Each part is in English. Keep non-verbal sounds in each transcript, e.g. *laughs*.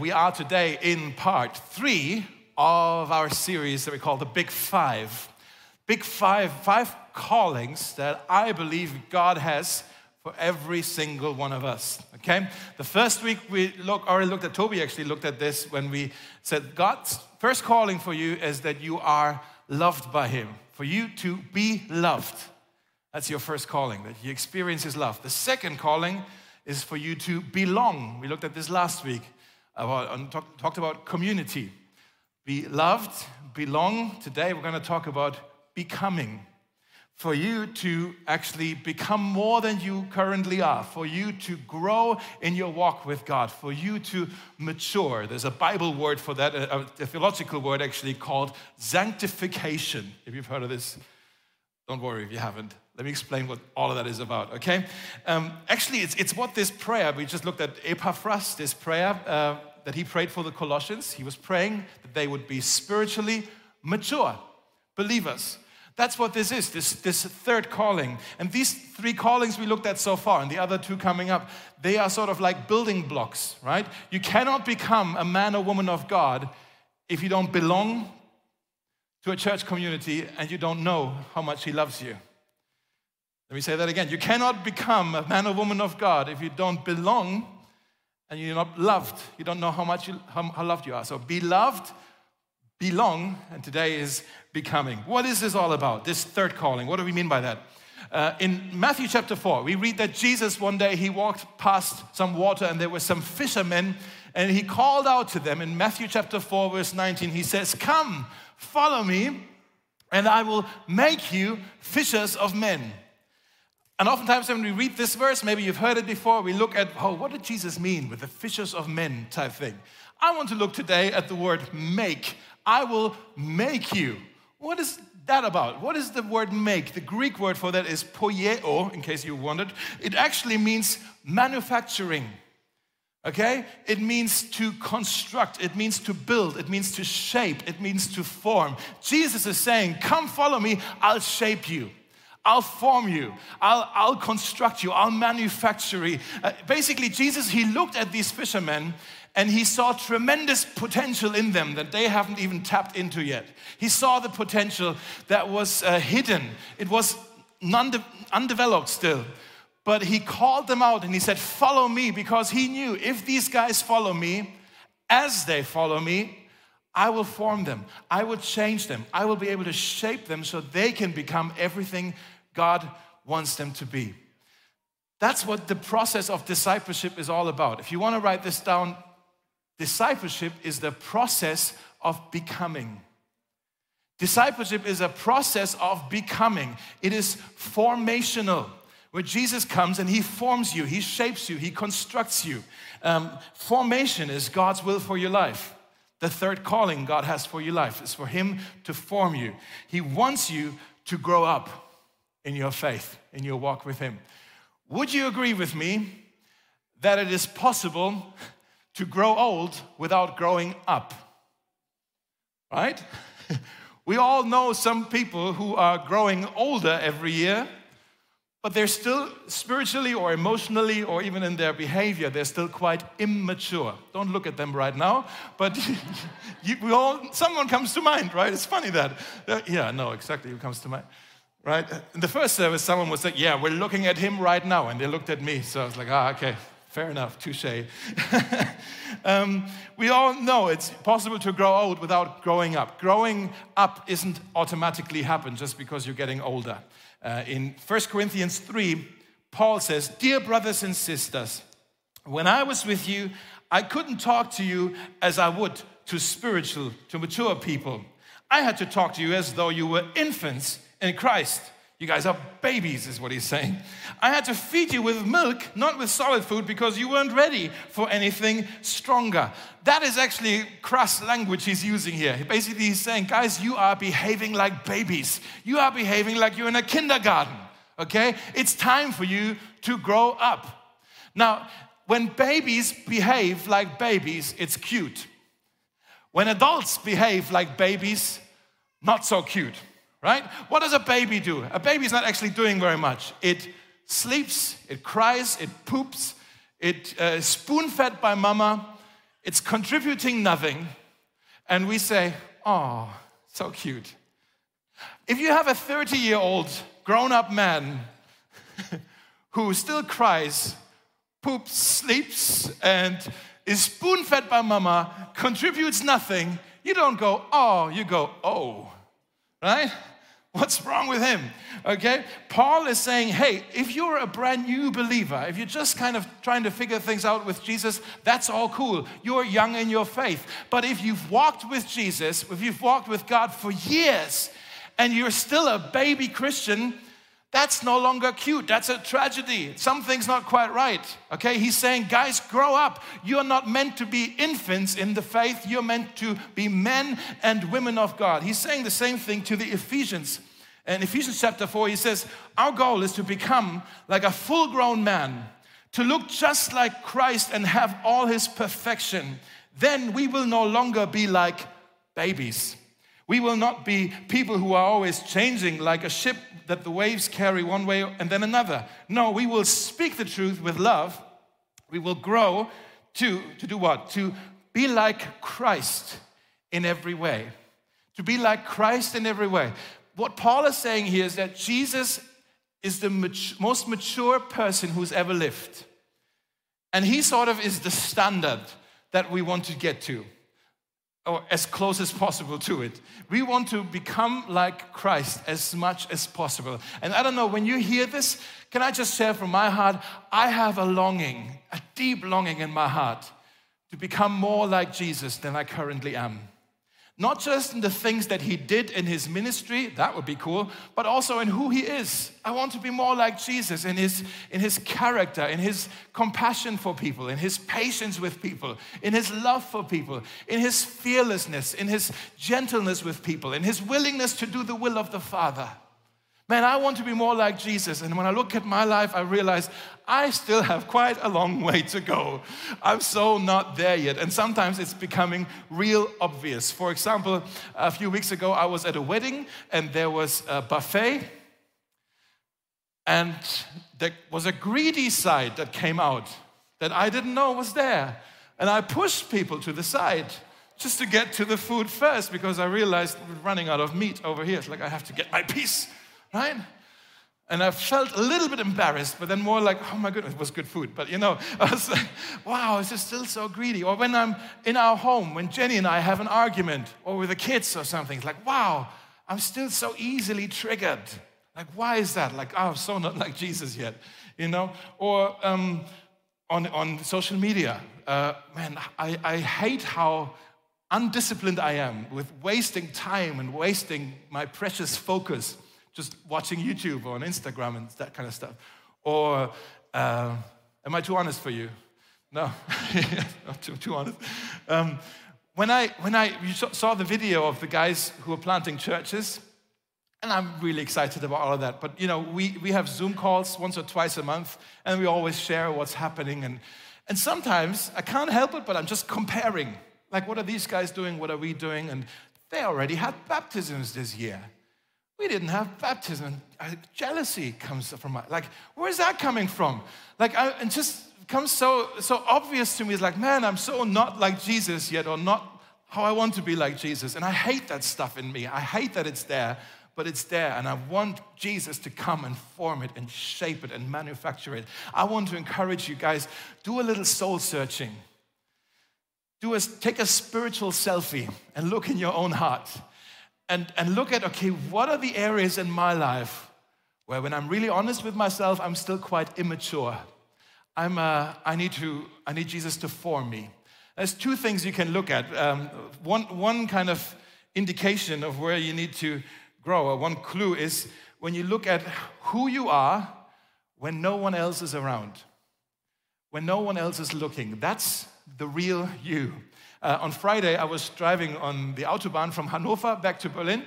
we are today in part three of our series that we call the Big Five. Big Five, five callings that I believe God has for every single one of us. Okay? The first week we look, already looked at, Toby actually looked at this when we said God's first calling for you is that you are loved by Him, for you to be loved. That's your first calling, that you experience His love. The second calling is for you to belong. We looked at this last week, about, talk, talked about community. Be loved, belong. Today we're going to talk about becoming for you to actually become more than you currently are, for you to grow in your walk with God, for you to mature. There's a Bible word for that, a, a theological word actually called sanctification. If you've heard of this, don't worry if you haven't. Let me explain what all of that is about, okay? Um, actually, it's, it's what this prayer, we just looked at Epaphras, this prayer uh, that he prayed for the Colossians. He was praying that they would be spiritually mature believers that's what this is, this, this third calling. And these three callings we looked at so far, and the other two coming up, they are sort of like building blocks, right? You cannot become a man or woman of God if you don't belong to a church community and you don't know how much He loves you. Let me say that again. You cannot become a man or woman of God if you don't belong and you're not loved. You don't know how much you, how, how loved you are. So be loved belong, and today is becoming. What is this all about? This third calling. What do we mean by that? Uh, in Matthew chapter 4, we read that Jesus one day he walked past some water and there were some fishermen and he called out to them in Matthew chapter 4, verse 19. He says, Come, follow me, and I will make you fishers of men. And oftentimes, when we read this verse, maybe you've heard it before, we look at, oh, what did Jesus mean with the fishers of men type thing? I want to look today at the word make. I will make you. What is that about? What is the word make? The Greek word for that is poieo, in case you wondered. It actually means manufacturing. Okay? It means to construct, it means to build, it means to shape, it means to form. Jesus is saying, Come follow me, I'll shape you. I'll form you. I'll, I'll construct you. I'll manufacture you. Uh, basically, Jesus, he looked at these fishermen and he saw tremendous potential in them that they haven't even tapped into yet. He saw the potential that was uh, hidden, it was undeveloped still. But he called them out and he said, Follow me, because he knew if these guys follow me, as they follow me, I will form them. I will change them. I will be able to shape them so they can become everything God wants them to be. That's what the process of discipleship is all about. If you want to write this down, Discipleship is the process of becoming. Discipleship is a process of becoming, it is formational. Where Jesus comes and He forms you, He shapes you, He constructs you. Um, formation is God's will for your life. The third calling God has for your life is for Him to form you. He wants you to grow up in your faith, in your walk with Him. Would you agree with me that it is possible to grow old without growing up. Right? *laughs* we all know some people who are growing older every year, but they're still spiritually or emotionally or even in their behavior, they're still quite immature. Don't look at them right now, but *laughs* you, we all, someone comes to mind, right? It's funny that. Yeah, no, exactly who comes to mind. Right? In the first service, someone was like, Yeah, we're looking at him right now. And they looked at me. So I was like, Ah, okay, Fair enough, touche. *laughs* um, we all know it's possible to grow old without growing up. Growing up isn't automatically happen just because you're getting older. Uh, in 1 Corinthians 3, Paul says, Dear brothers and sisters, when I was with you, I couldn't talk to you as I would to spiritual, to mature people. I had to talk to you as though you were infants in Christ. You guys are babies, is what he's saying. I had to feed you with milk, not with solid food, because you weren't ready for anything stronger. That is actually crass language he's using here. Basically, he's saying, guys, you are behaving like babies. You are behaving like you're in a kindergarten, okay? It's time for you to grow up. Now, when babies behave like babies, it's cute. When adults behave like babies, not so cute right? What does a baby do? A baby is not actually doing very much. It sleeps, it cries, it poops, it uh, spoon fed by mama, it's contributing nothing, and we say, oh, so cute. If you have a 30 year old grown up man *laughs* who still cries, poops, sleeps, and is spoon fed by mama, contributes nothing, you don't go, oh, you go, oh, right? What's wrong with him? Okay? Paul is saying, hey, if you're a brand new believer, if you're just kind of trying to figure things out with Jesus, that's all cool. You're young in your faith. But if you've walked with Jesus, if you've walked with God for years, and you're still a baby Christian, that's no longer cute. That's a tragedy. Something's not quite right. Okay? He's saying, guys, grow up. You're not meant to be infants in the faith. You're meant to be men and women of God. He's saying the same thing to the Ephesians. In Ephesians chapter 4, he says, Our goal is to become like a full grown man, to look just like Christ and have all his perfection. Then we will no longer be like babies. We will not be people who are always changing like a ship that the waves carry one way and then another. No, we will speak the truth with love. We will grow to, to do what? To be like Christ in every way. To be like Christ in every way. What Paul is saying here is that Jesus is the most mature person who's ever lived. And he sort of is the standard that we want to get to or as close as possible to it. We want to become like Christ as much as possible. And I don't know, when you hear this, can I just share from my heart? I have a longing, a deep longing in my heart to become more like Jesus than I currently am. Not just in the things that he did in his ministry, that would be cool, but also in who he is. I want to be more like Jesus in his, in his character, in his compassion for people, in his patience with people, in his love for people, in his fearlessness, in his gentleness with people, in his willingness to do the will of the Father. Man, I want to be more like Jesus. And when I look at my life, I realize I still have quite a long way to go. I'm so not there yet. And sometimes it's becoming real obvious. For example, a few weeks ago, I was at a wedding and there was a buffet. And there was a greedy side that came out that I didn't know was there. And I pushed people to the side just to get to the food first because I realized we're running out of meat over here. It's like I have to get my piece right? And I felt a little bit embarrassed, but then more like, oh my goodness, it was good food. But you know, *laughs* I was like, wow, is this still so greedy? Or when I'm in our home, when Jenny and I have an argument, or with the kids or something, it's like, wow, I'm still so easily triggered. Like, why is that? Like, oh, I'm so not like Jesus yet, you know? Or um, on, on social media, uh, man, I, I hate how undisciplined I am with wasting time and wasting my precious focus just watching YouTube or on Instagram and that kind of stuff? Or uh, am I too honest for you? No, *laughs* not too, too honest. Um, when I, when I saw the video of the guys who are planting churches, and I'm really excited about all of that. But you know, we, we have Zoom calls once or twice a month, and we always share what's happening. And, and sometimes I can't help it, but I'm just comparing. Like, what are these guys doing? What are we doing? And they already had baptisms this year. We didn't have baptism. Uh, jealousy comes from my, like, where's that coming from? Like, I, it just comes so so obvious to me. It's like, man, I'm so not like Jesus yet, or not how I want to be like Jesus. And I hate that stuff in me. I hate that it's there, but it's there. And I want Jesus to come and form it and shape it and manufacture it. I want to encourage you guys, do a little soul searching. Do a, take a spiritual selfie and look in your own heart and, and look at, okay, what are the areas in my life where, when I'm really honest with myself, I'm still quite immature. I'm, uh, I, need to, I need Jesus to form me. There's two things you can look at. Um, one, one kind of indication of where you need to grow, or one clue is when you look at who you are when no one else is around, when no one else is looking. That's the real you. Uh, on Friday, I was driving on the Autobahn from Hanover back to Berlin.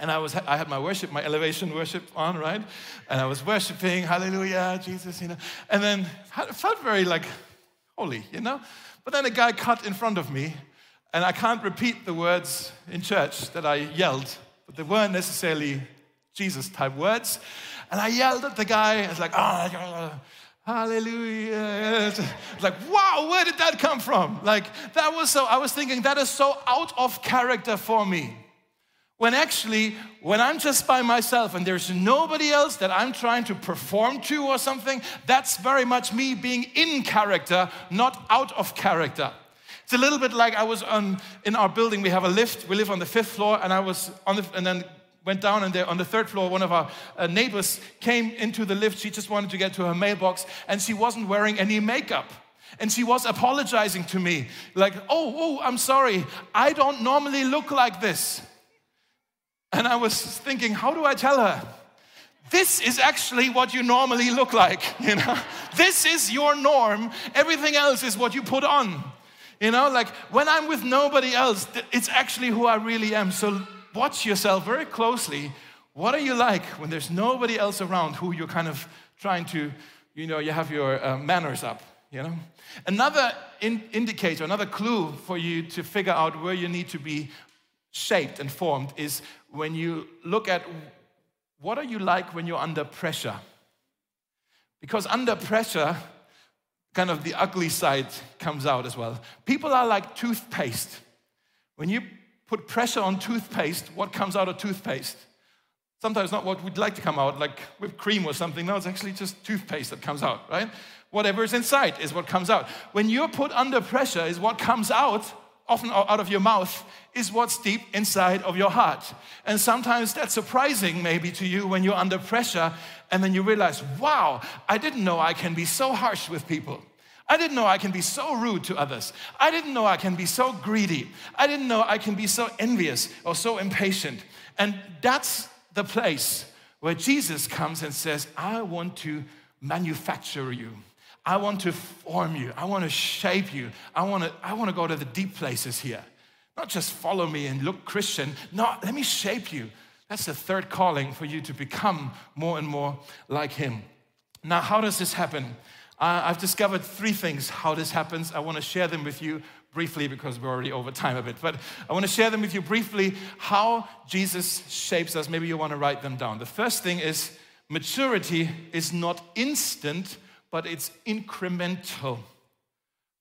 And I, was, I had my worship, my elevation worship on, right? And I was worshiping, hallelujah, Jesus, you know. And then it felt very like holy, you know? But then a guy cut in front of me, and I can't repeat the words in church that I yelled, but they weren't necessarily Jesus type words. And I yelled at the guy, I was like, oh, hallelujah. It's like, wow, where did that come from? Like, that was so, I was thinking, that is so out of character for me. When actually, when I'm just by myself and there's nobody else that I'm trying to perform to or something, that's very much me being in character, not out of character. It's a little bit like I was on, in our building, we have a lift, we live on the fifth floor, and I was on the, and then went down and there on the third floor one of our uh, neighbors came into the lift she just wanted to get to her mailbox and she wasn't wearing any makeup and she was apologizing to me like oh oh i'm sorry i don't normally look like this and I was thinking, how do I tell her? This is actually what you normally look like, *laughs* you know? This is your norm. Everything else is what you put on. You know, like when I'm with nobody else, it's actually who I really am. So watch yourself very closely. What are you like when there's nobody else around who you're kind of trying to, you know, you have your uh, manners up, you know? Another in indicator, another clue for you to figure out where you need to be shaped and formed is when you look at what are you like when you're under pressure? Because under pressure, kind of the ugly side comes out as well. People are like toothpaste. When you put pressure on toothpaste, what comes out of toothpaste? Sometimes not what we'd like to come out, like whipped cream or something. No, it's actually just toothpaste that comes out, right? Whatever is inside is what comes out. When you're put under pressure, is what comes out often out of your mouth is what's deep inside of your heart. And sometimes that's surprising, maybe to you, when you're under pressure and then you realize, wow, I didn't know I can be so harsh with people. I didn't know I can be so rude to others. I didn't know I can be so greedy. I didn't know I can be so envious or so impatient. And that's the place where Jesus comes and says, I want to manufacture you. I want to form you. I want to shape you. I want to, I want to go to the deep places here. Not just follow me and look Christian. No, let me shape you. That's the third calling for you to become more and more like Him. Now, how does this happen? Uh, I've discovered three things how this happens. I want to share them with you briefly because we're already over time a bit. But I want to share them with you briefly how Jesus shapes us. Maybe you want to write them down. The first thing is maturity is not instant but it's incremental.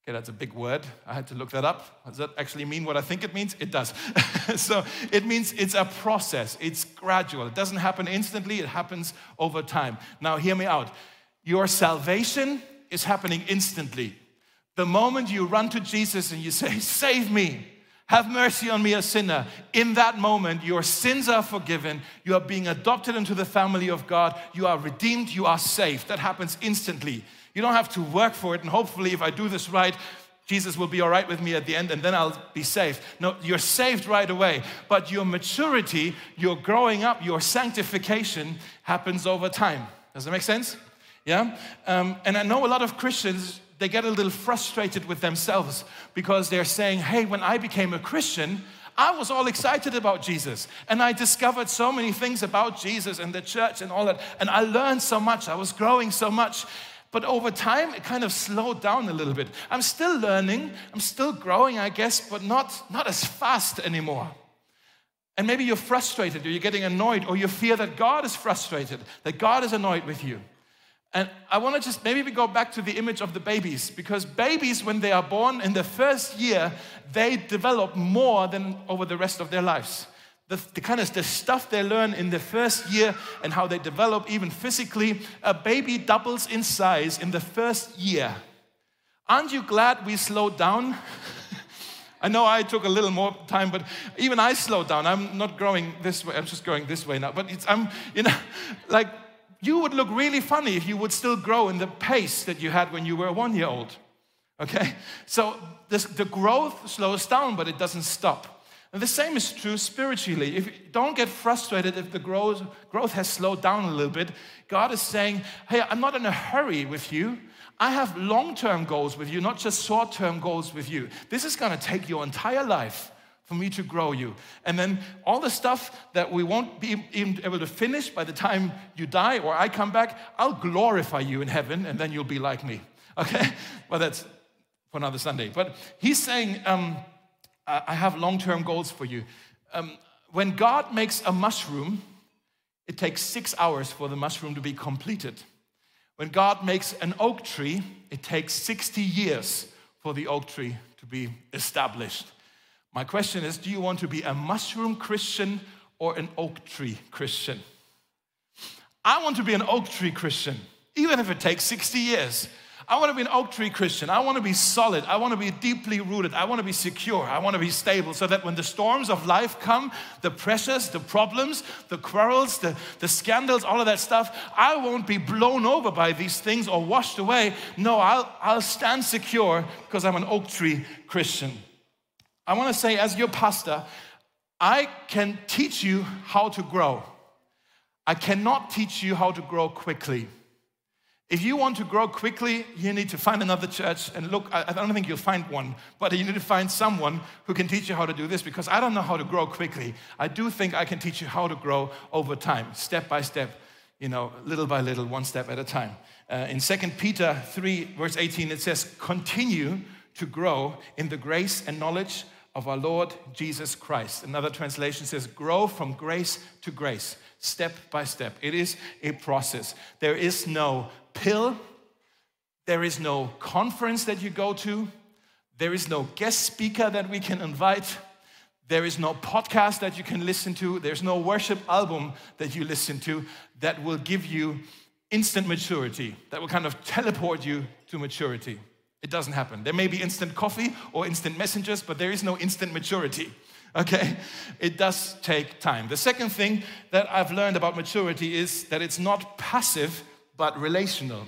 Okay, that's a big word. I had to look that up. Does that actually mean what I think it means? It does. *laughs* so it means it's a process, it's gradual. It doesn't happen instantly, it happens over time. Now, hear me out. Your salvation is happening instantly. The moment you run to Jesus and you say, Save me, have mercy on me, a sinner. In that moment, your sins are forgiven. You are being adopted into the family of God. You are redeemed. You are saved. That happens instantly. You don't have to work for it. And hopefully, if I do this right, Jesus will be all right with me at the end and then I'll be saved. No, you're saved right away. But your maturity, your growing up, your sanctification happens over time. Does that make sense? Yeah? Um, and I know a lot of Christians they get a little frustrated with themselves because they're saying, hey, when I became a Christian, I was all excited about Jesus and I discovered so many things about Jesus and the church and all that. And I learned so much, I was growing so much. But over time, it kind of slowed down a little bit. I'm still learning, I'm still growing, I guess, but not, not as fast anymore. And maybe you're frustrated or you're getting annoyed or you fear that God is frustrated, that God is annoyed with you. And I want to just maybe we go back to the image of the babies because babies, when they are born in the first year, they develop more than over the rest of their lives. The, the, kind of the stuff they learn in the first year and how they develop even physically a baby doubles in size in the first year. Aren't you glad we slowed down? *laughs* I know i took a little more time but even i slowed down. I'm not growing this way i'm just going this way now but it's i'm you know *laughs* like you would look really funny if you would still grow in the pace that you had when you were one year old. Okay? So this, the growth slows down, but it doesn't stop. And the same is true spiritually. If you don't get frustrated if the growth, growth has slowed down a little bit. God is saying, Hey, I'm not in a hurry with you. I have long term goals with you, not just short term goals with you. This is going to take your entire life for me to grow you. And then all the stuff that we won't be even able to finish by the time you die or I come back, I'll glorify you in heaven and then you'll be like me. *laughs* Okay? Well, that's for another Sunday. But he's saying, um, I have long term goals for you. Um, when God makes a mushroom, it takes six hours for the mushroom to be completed. When God makes an oak tree, it takes 60 years for the oak tree to be established. My question is do you want to be a mushroom Christian or an oak tree Christian? I want to be an oak tree Christian, even if it takes 60 years. I want to be an oak tree Christian. I want to be solid. I want to be deeply rooted. I want to be secure. I want to be stable so that when the storms of life come, the pressures, the problems, the quarrels, the, the scandals, all of that stuff, I won't be blown over by these things or washed away. No, I'll, I'll stand secure because I'm an oak tree Christian. I want to say, as your pastor, I can teach you how to grow. I cannot teach you how to grow quickly. If you want to grow quickly, you need to find another church and look. I don't think you'll find one, but you need to find someone who can teach you how to do this because I don't know how to grow quickly. I do think I can teach you how to grow over time, step by step, you know, little by little, one step at a time. Uh, in 2 Peter 3, verse 18, it says, Continue to grow in the grace and knowledge of our Lord Jesus Christ. Another translation says, Grow from grace to grace step by step. It is a process. There is no pill, there is no conference that you go to, there is no guest speaker that we can invite. There is no podcast that you can listen to. There's no worship album that you listen to that will give you instant maturity, that will kind of teleport you to maturity. It doesn't happen. There may be instant coffee or instant messengers, but there is no instant maturity. Okay? It does take time. The second thing that I've learned about maturity is that it's not passive, but relational.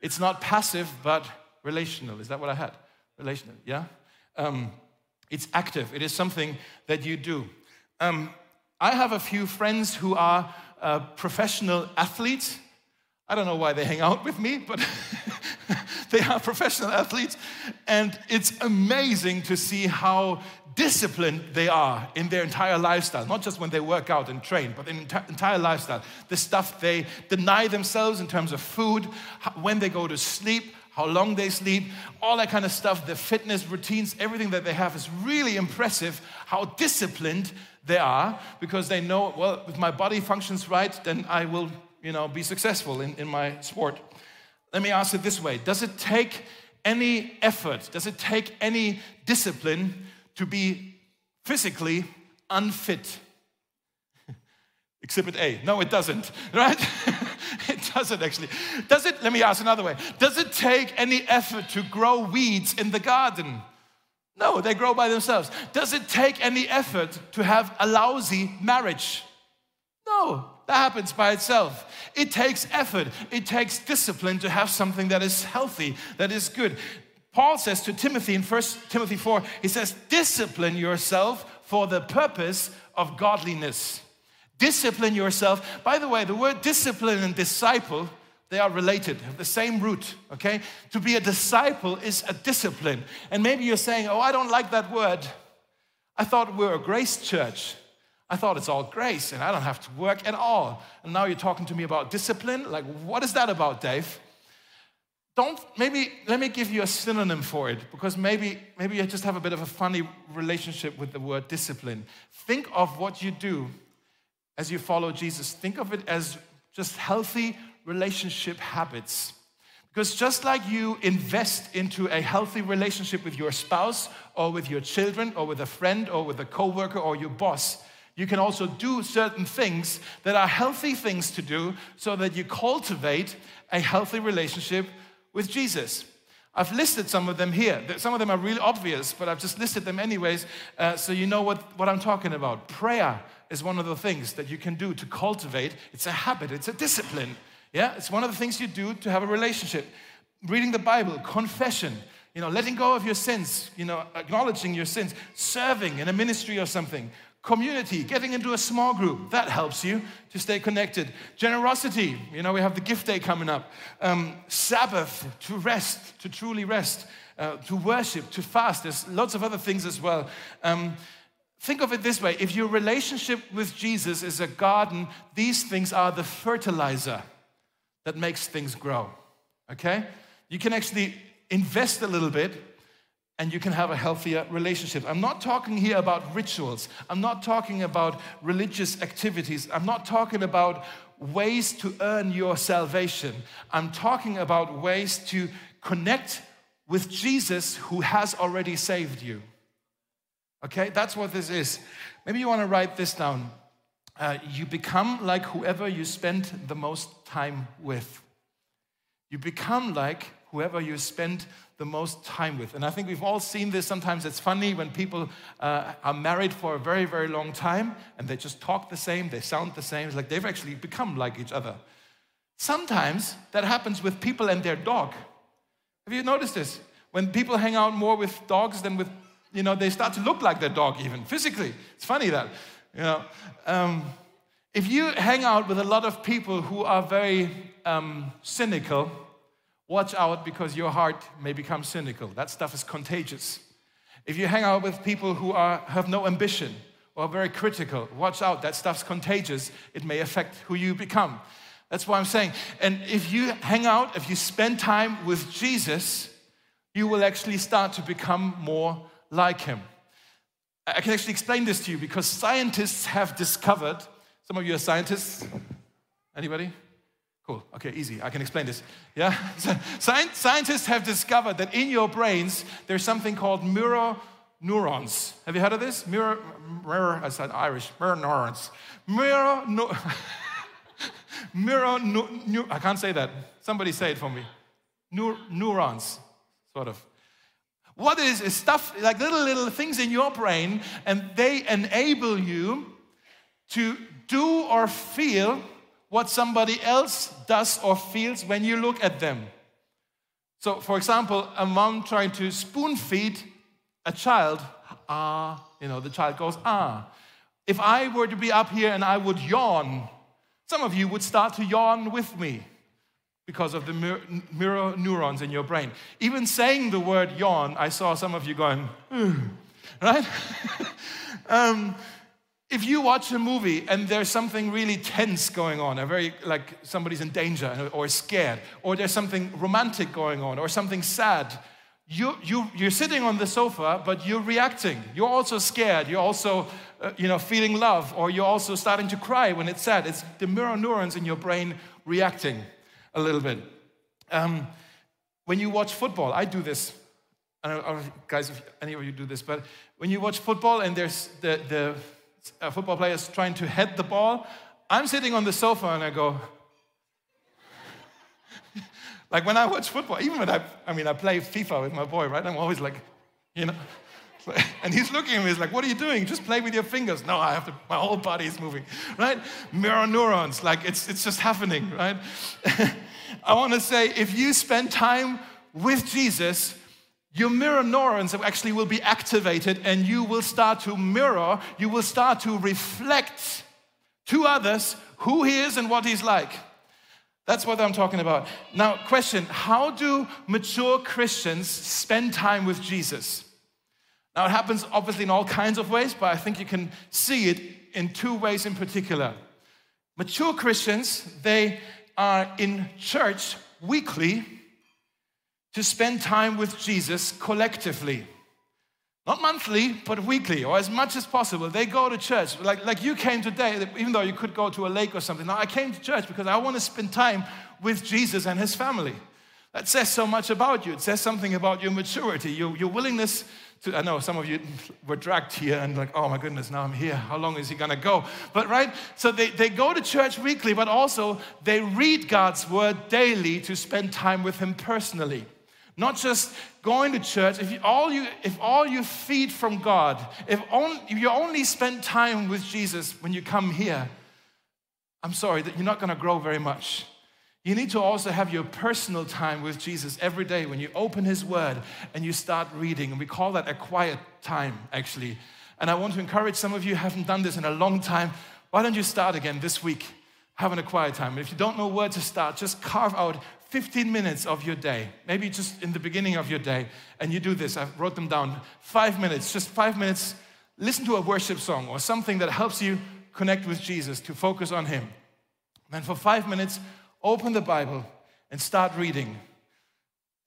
It's not passive, but relational. Is that what I had? Relational, yeah? Um, it's active, it is something that you do. Um, I have a few friends who are uh, professional athletes. I don't know why they hang out with me, but *laughs* they are *laughs* professional athletes. And it's amazing to see how disciplined they are in their entire lifestyle, not just when they work out and train, but in entire lifestyle. The stuff they deny themselves in terms of food, when they go to sleep, how long they sleep, all that kind of stuff, the fitness routines, everything that they have is really impressive how disciplined they are because they know, well, if my body functions right, then I will, you know, be successful in, in my sport. Let me ask it this way Does it take any effort, does it take any discipline to be physically unfit. *laughs* Exhibit A. No, it doesn't, *laughs* right? *laughs* it doesn't actually. Does it, let me ask another way. Does it take any effort to grow weeds in the garden? No, they grow by themselves. Does it take any effort to have a lousy marriage? No, that happens by itself. It takes effort, it takes discipline to have something that is healthy, that is good. Paul says to Timothy in 1 Timothy 4, he says, Discipline yourself for the purpose of godliness. Discipline yourself. By the way, the word discipline and disciple, they are related, the same root, okay? To be a disciple is a discipline. And maybe you're saying, Oh, I don't like that word. I thought we are a grace church. I thought it's all grace and I don't have to work at all. And now you're talking to me about discipline? Like, what is that about, Dave? don't maybe let me give you a synonym for it because maybe maybe you just have a bit of a funny relationship with the word discipline think of what you do as you follow jesus think of it as just healthy relationship habits because just like you invest into a healthy relationship with your spouse or with your children or with a friend or with a coworker or your boss you can also do certain things that are healthy things to do so that you cultivate a healthy relationship with Jesus. I've listed some of them here. Some of them are really obvious, but I've just listed them anyways, uh, so you know what, what I'm talking about. Prayer is one of the things that you can do to cultivate. It's a habit, it's a discipline. Yeah, it's one of the things you do to have a relationship. Reading the Bible, confession, you know, letting go of your sins, you know, acknowledging your sins, serving in a ministry or something, Community, getting into a small group, that helps you to stay connected. Generosity, you know, we have the gift day coming up. Um, Sabbath, to rest, to truly rest, uh, to worship, to fast. There's lots of other things as well. Um, think of it this way if your relationship with Jesus is a garden, these things are the fertilizer that makes things grow. Okay? You can actually invest a little bit and you can have a healthier relationship. I'm not talking here about rituals. I'm not talking about religious activities. I'm not talking about ways to earn your salvation. I'm talking about ways to connect with Jesus who has already saved you. Okay, that's what this is. Maybe you want to write this down. Uh, you become like whoever you spend the most time with. You become like whoever you spend the most time with. And I think we've all seen this. Sometimes it's funny when people uh, are married for a very, very long time and they just talk the same, they sound the same. It's like they've actually become like each other. Sometimes that happens with people and their dog. Have you noticed this? When people hang out more with dogs than with, you know, they start to look like their dog even physically. It's funny that, you know. Um, if you hang out with a lot of people who are very um, cynical, watch out because your heart may become cynical. That stuff is contagious. If you hang out with people who are, have no ambition or are very critical, watch out. That stuff's contagious. It may affect who you become. That's what I'm saying. And if you hang out, if you spend time with Jesus, you will actually start to become more like him. I can actually explain this to you because scientists have discovered, some of you are scientists. Anybody? Cool. Okay, easy. I can explain this. Yeah? *laughs* Scientists have discovered that in your brains, there's something called mirror neurons. Have you heard of this? Mirror, mirror, I said Irish, mirror neurons. Mirror, no, *laughs* mirror, no, no, I can't say that. Somebody say it for me. Neur, neurons, sort of. What is is stuff like little, little things in your brain, and they enable you to do or feel what somebody else does or feels when you look at them. So, for example, a mom trying to spoon feed a child, ah, you know, the child goes, ah. If I were to be up here and I would yawn, some of you would start to yawn with me because of the mirror neurons in your brain. Even saying the word yawn, I saw some of you going, right? *laughs* um, if you watch a movie and there's something really tense going on, a very like somebody's in danger or scared, or there's something romantic going on, or something sad, you, you, you're sitting on the sofa, but you're reacting. You're also scared. You're also, uh, you know, feeling love, or you're also starting to cry when it's sad. It's the mirror neurons in your brain reacting a little bit. Um, when you watch football, I do this. I don't know, guys, if any of you do this, but when you watch football and there's the, the a football player is trying to head the ball, I'm sitting on the sofa and I go, *laughs* like when I watch football, even when I, I mean, I play FIFA with my boy, right? I'm always like, you know, *laughs* and he's looking at me, he's like, what are you doing? Just play with your fingers. No, I have to, my whole body is moving, right? Mirror neurons, like it's, it's just happening, right? *laughs* I want to say, if you spend time with Jesus, your mirror neurons actually will be activated and you will start to mirror, you will start to reflect to others who he is and what he's like. That's what I'm talking about. Now, question How do mature Christians spend time with Jesus? Now, it happens obviously in all kinds of ways, but I think you can see it in two ways in particular. Mature Christians, they are in church weekly to spend time with Jesus collectively. Not monthly, but weekly, or as much as possible. They go to church. Like, like you came today, even though you could go to a lake or something. Now, I came to church because I want to spend time with Jesus and his family. That says so much about you. It says something about your maturity, your, your willingness to. I know some of you *laughs* were dragged here and, like, oh my goodness, now I'm here. How long is he going to go? But, right? So they, they go to church weekly, but also they read God's word daily to spend time with him personally. Not just going to church. If all you, if all you feed from God, if, if you only spend time with Jesus when you come here, I'm sorry that you're not going to grow very much. You need to also have your personal time with Jesus every day when you open His Word and you start reading. And we call that a quiet time, actually. And I want to encourage some of you haven't done this in a long time. Why don't you start again this week, having a quiet time? If you don't know where to start, just carve out 15 minutes of your day, maybe just in the beginning of your day, and you do this. I wrote them down. Five minutes, just five minutes. Listen to a worship song or something that helps you connect with Jesus, to focus on Him. Then for five minutes, open the Bible and start reading.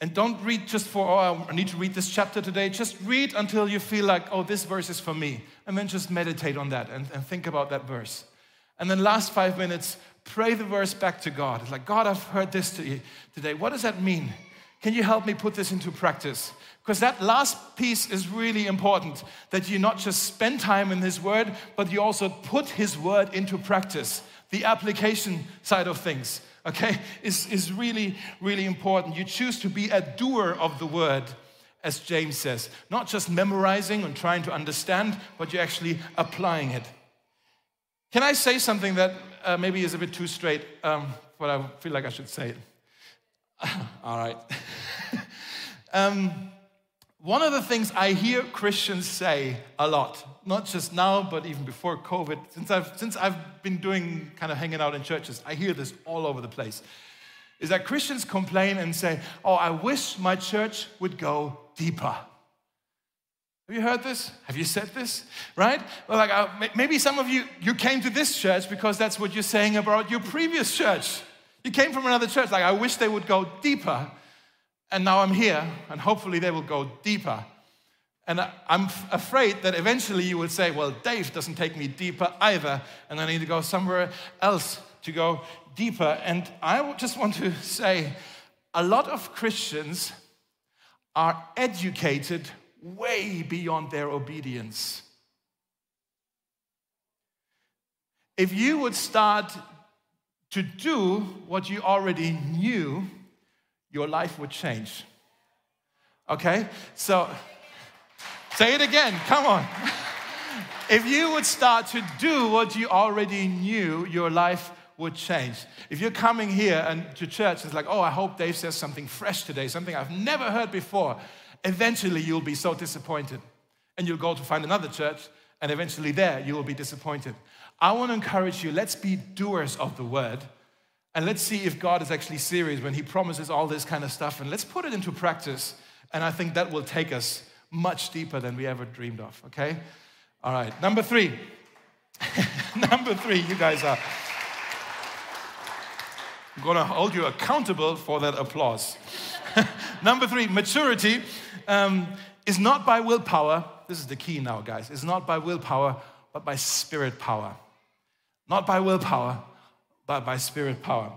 And don't read just for, oh, I need to read this chapter today. Just read until you feel like, oh, this verse is for me. And then just meditate on that and, and think about that verse. And then last five minutes, pray the verse back to God. It's like, God, I've heard this to you today. What does that mean? Can you help me put this into practice? Because that last piece is really important that you not just spend time in His Word, but you also put His Word into practice. The application side of things, okay, is, is really, really important. You choose to be a doer of the Word, as James says, not just memorizing and trying to understand, but you're actually applying it. Can I say something that uh, maybe is a bit too straight, um, but I feel like I should say it? *laughs* All right. *laughs* um, one of the things I hear Christians say a lot, not just now, but even before COVID, since I've, since I've been doing kind of hanging out in churches, I hear this all over the place, is that Christians complain and say, Oh, I wish my church would go deeper. Have you heard this? Have you said this? Right? Well, like uh, maybe some of you you came to this church because that's what you're saying about your previous church. You came from another church. Like I wish they would go deeper. And now I'm here, and hopefully they will go deeper. And I'm afraid that eventually you will say, well, Dave doesn't take me deeper either, and I need to go somewhere else to go deeper. And I just want to say a lot of Christians are educated way beyond their obedience. If you would start to do what you already knew, your life would change. Okay? So, say it again, come on. if you would start to do what you already knew, your life would change. If you're coming here and to church, it's like, oh, I hope Dave says something fresh today, something I've never heard before. Eventually, you'll be so disappointed. And you'll go to find another church, and eventually, there, you will be disappointed. I want to encourage you let's be doers of the word and let's see if God is actually serious when He promises all this kind of stuff. And let's put it into practice. And I think that will take us much deeper than we ever dreamed of, okay? All right, number three. *laughs* number three, you guys are. I'm gonna hold you accountable for that applause. *laughs* number three, maturity um, is not by willpower. This is the key now, guys. It's not by willpower, but by spirit power. Not by willpower, but by spirit power.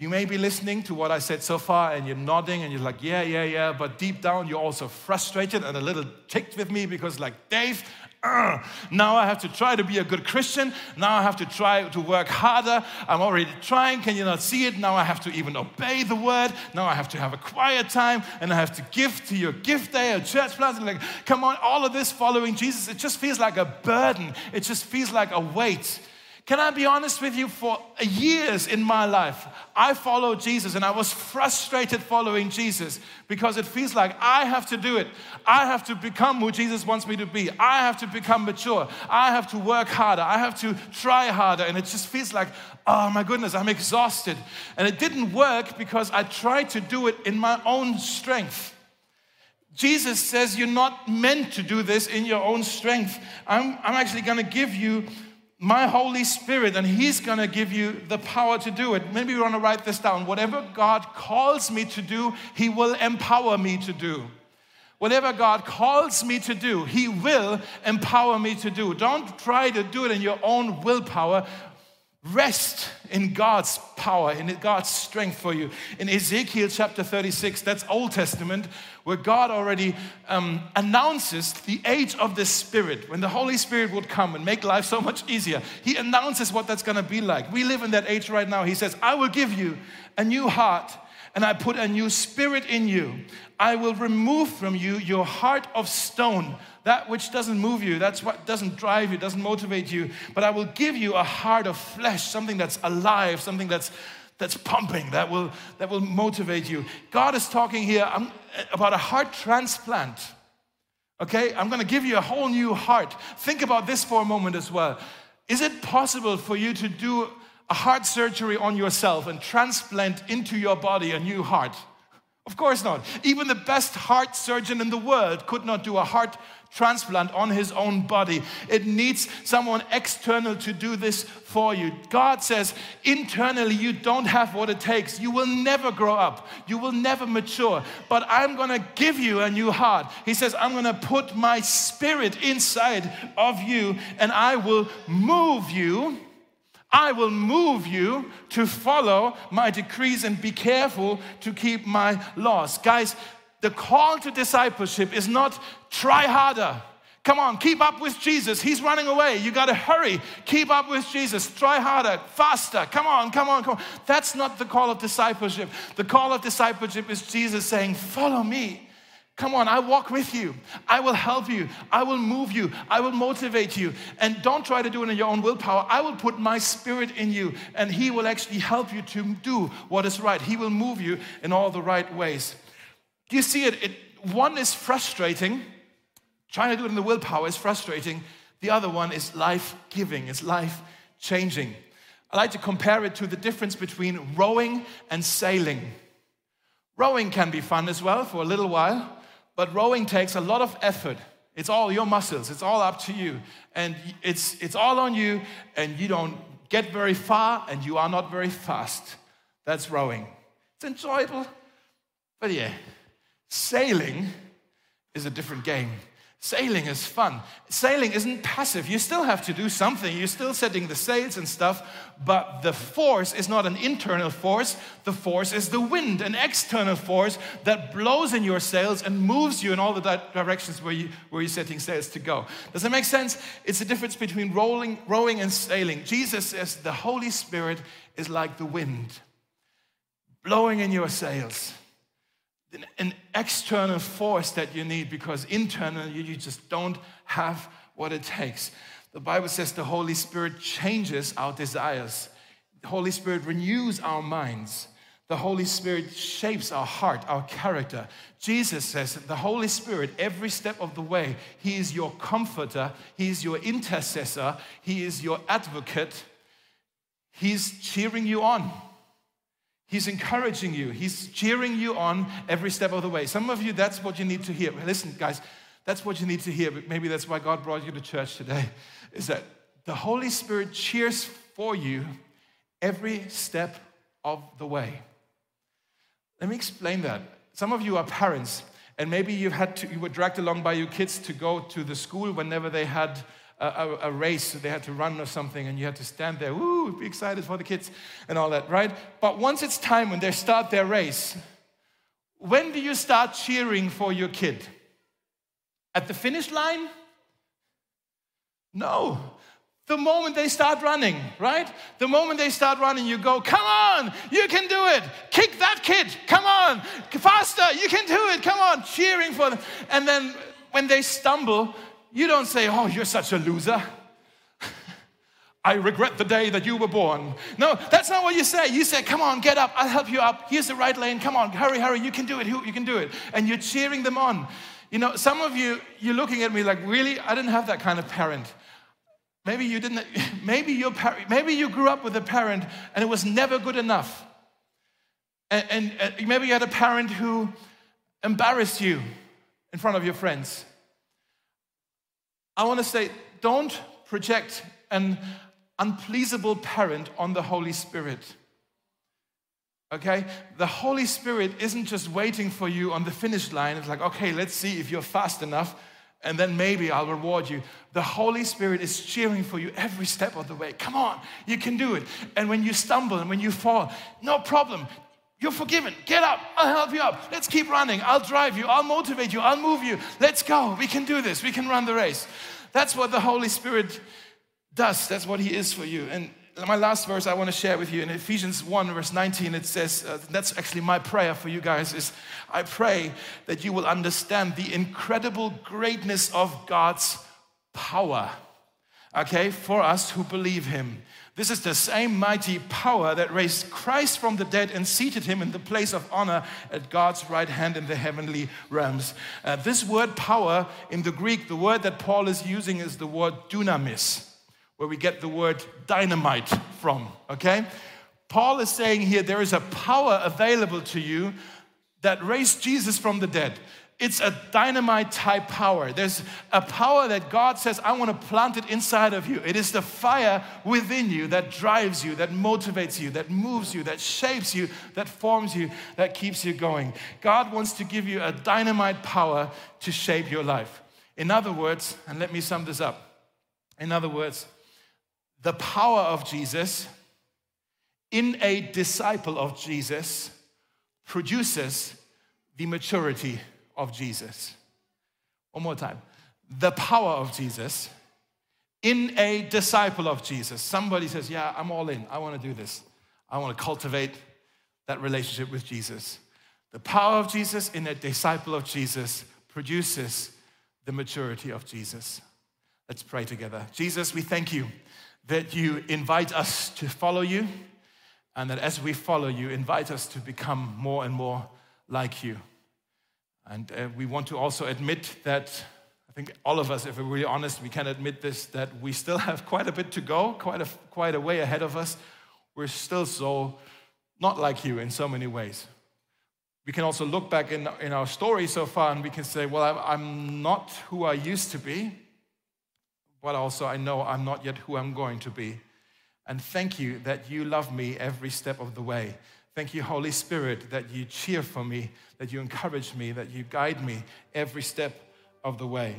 You may be listening to what I said so far and you're nodding and you're like, yeah, yeah, yeah, but deep down you're also frustrated and a little ticked with me because, like, Dave, uh, now I have to try to be a good Christian. Now I have to try to work harder. I'm already trying. Can you not see it? Now I have to even obey the word. Now I have to have a quiet time and I have to give to your gift day or church plans. Like, come on, all of this following Jesus, it just feels like a burden. It just feels like a weight. Can I be honest with you? For years in my life, I followed Jesus and I was frustrated following Jesus because it feels like I have to do it. I have to become who Jesus wants me to be. I have to become mature. I have to work harder. I have to try harder. And it just feels like, oh my goodness, I'm exhausted. And it didn't work because I tried to do it in my own strength. Jesus says you're not meant to do this in your own strength. I'm, I'm actually going to give you my Holy Spirit, and He's gonna give you the power to do it. Maybe you wanna write this down. Whatever God calls me to do, He will empower me to do. Whatever God calls me to do, He will empower me to do. Don't try to do it in your own willpower. Rest in God's power, in God's strength for you. In Ezekiel chapter 36, that's Old Testament, where God already um, announces the age of the Spirit. When the Holy Spirit would come and make life so much easier, He announces what that's gonna be like. We live in that age right now. He says, I will give you a new heart and I put a new spirit in you. I will remove from you your heart of stone that which doesn't move you, that's what doesn't drive you, doesn't motivate you. But I will give you a heart of flesh, something that's alive, something that's that's pumping, that will, that will motivate you. God is talking here um, about a heart transplant. Okay, I'm gonna give you a whole new heart. Think about this for a moment as well. Is it possible for you to do a heart surgery on yourself and transplant into your body a new heart? Of course not. Even the best heart surgeon in the world could not do a heart transplant on his own body. It needs someone external to do this for you. God says, internally, you don't have what it takes. You will never grow up, you will never mature, but I'm gonna give you a new heart. He says, I'm gonna put my spirit inside of you and I will move you. I will move you to follow my decrees and be careful to keep my laws. Guys, the call to discipleship is not try harder. Come on, keep up with Jesus. He's running away. You got to hurry. Keep up with Jesus. Try harder, faster. Come on, come on, come on. That's not the call of discipleship. The call of discipleship is Jesus saying, Follow me. Come on, I walk with you. I will help you. I will move you. I will motivate you. And don't try to do it in your own willpower. I will put my spirit in you, and He will actually help you to do what is right. He will move you in all the right ways. Do you see it? it one is frustrating. Trying to do it in the willpower is frustrating. The other one is life giving, it's life changing. I like to compare it to the difference between rowing and sailing. Rowing can be fun as well for a little while, but rowing takes a lot of effort. It's all your muscles, it's all up to you. And it's, it's all on you, and you don't get very far, and you are not very fast. That's rowing. It's enjoyable, but yeah, sailing is a different game. Sailing is fun. Sailing isn't passive. You still have to do something. You're still setting the sails and stuff, but the force is not an internal force. The force is the wind, an external force that blows in your sails and moves you in all the directions where, you, where you're setting sails to go. Does that make sense? It's the difference between rolling, rowing and sailing. Jesus says the Holy Spirit is like the wind, blowing in your sails an external force that you need because internally you just don't have what it takes. The Bible says the Holy Spirit changes our desires. The Holy Spirit renews our minds. The Holy Spirit shapes our heart, our character. Jesus says the Holy Spirit, every step of the way, He is your comforter, He is your intercessor, He is your advocate. He's cheering you on. He's encouraging you. He's cheering you on every step of the way. Some of you, that's what you need to hear. Listen, guys, that's what you need to hear. Maybe that's why God brought you to church today. Is that the Holy Spirit cheers for you every step of the way. Let me explain that. Some of you are parents, and maybe you've had to, you were dragged along by your kids to go to the school whenever they had a, a, race, they had to run or something, and you had to stand there, ooh, be excited for the kids and all that, right? But once it's time when they start their race, when do you start cheering for your kid? At the finish line? No. The moment they start running, right? The moment they start running, you go, come on, you can do it. Kick that kid, come on, faster, you can do it, come on, cheering for them. And then when they stumble, you don't say, Oh, you're such a loser. *laughs* I regret the day that you were born. No, that's not what you say. You say, Come on, get up. I'll help you up. Here's the right lane. Come on, hurry, hurry. You can do it. You can do it. And you're cheering them on. You know, some of you, you're looking at me like, Really? I didn't have that kind of parent. Maybe you didn't, *laughs* maybe, your parent, maybe you grew up with a parent and it was never good enough. And, and, and maybe you had a parent who embarrassed you in front of your friends. I want to say don't project an unpleasable parent on the Holy Spirit. Okay? The Holy Spirit isn't just waiting for you on the finish line. It's like, okay, let's see if you're fast enough, and then maybe I'll reward you. The Holy Spirit is cheering for you every step of the way. Come on, you can do it. And when you stumble and when you fall, no problem. You're forgiven. Get up. I'll help you up. Let's keep running. I'll drive you. I'll motivate you. I'll move you. Let's go. We can do this. We can run the race. That's what the Holy Spirit does. That's what He is for you. And my last verse I want to share with you in Ephesians 1, verse 19, it says, uh, that's actually my prayer for you guys, is I pray that you will understand the incredible greatness of God's power, okay, for us who believe Him. This is the same mighty power that raised Christ from the dead and seated him in the place of honor at God's right hand in the heavenly realms. Uh, this word power in the Greek, the word that Paul is using is the word dunamis, where we get the word dynamite from, okay? Paul is saying here there is a power available to you that raised Jesus from the dead. It's a dynamite type power. There's a power that God says, I want to plant it inside of you. It is the fire within you that drives you, that motivates you, that moves you, that shapes you, that forms you, that keeps you going. God wants to give you a dynamite power to shape your life. In other words, and let me sum this up. In other words, the power of Jesus in a disciple of Jesus produces the maturity of Jesus. One more time. The power of Jesus in a disciple of Jesus. Somebody says, Yeah, I'm all in. I want to do this. I want to cultivate that relationship with Jesus. The power of Jesus in a disciple of Jesus produces the maturity of Jesus. Let's pray together. Jesus, we thank you that you invite us to follow you, and that as we follow you, invite us to become more and more like you. And uh, we want to also admit that I think all of us, if we're really honest, we can admit this that we still have quite a bit to go, quite a, quite a way ahead of us. We're still so not like you in so many ways. We can also look back in, in our story so far and we can say, well, I'm, I'm not who I used to be, but also I know I'm not yet who I'm going to be. And thank you that you love me every step of the way. Thank you, Holy Spirit, that you cheer for me, that you encourage me, that you guide me every step of the way.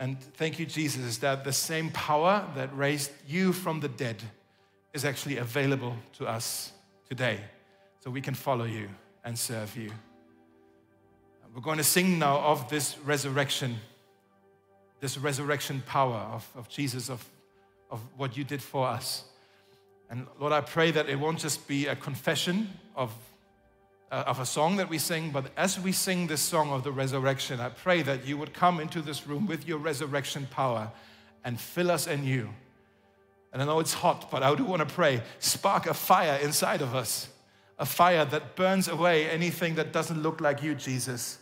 And thank you, Jesus, that the same power that raised you from the dead is actually available to us today. So we can follow you and serve you. We're going to sing now of this resurrection, this resurrection power of, of Jesus, of, of what you did for us. And Lord, I pray that it won't just be a confession of uh, of a song that we sing, but as we sing this song of the resurrection, I pray that you would come into this room with your resurrection power and fill us anew. And I know it's hot, but I do want to pray spark a fire inside of us, a fire that burns away anything that doesn't look like you, Jesus,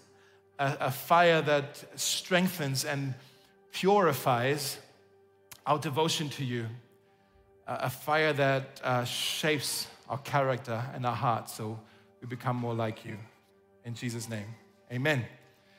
a, a fire that strengthens and purifies our devotion to you, a fire that uh, shapes our character and our hearts. So we become more like you. In Jesus' name, amen.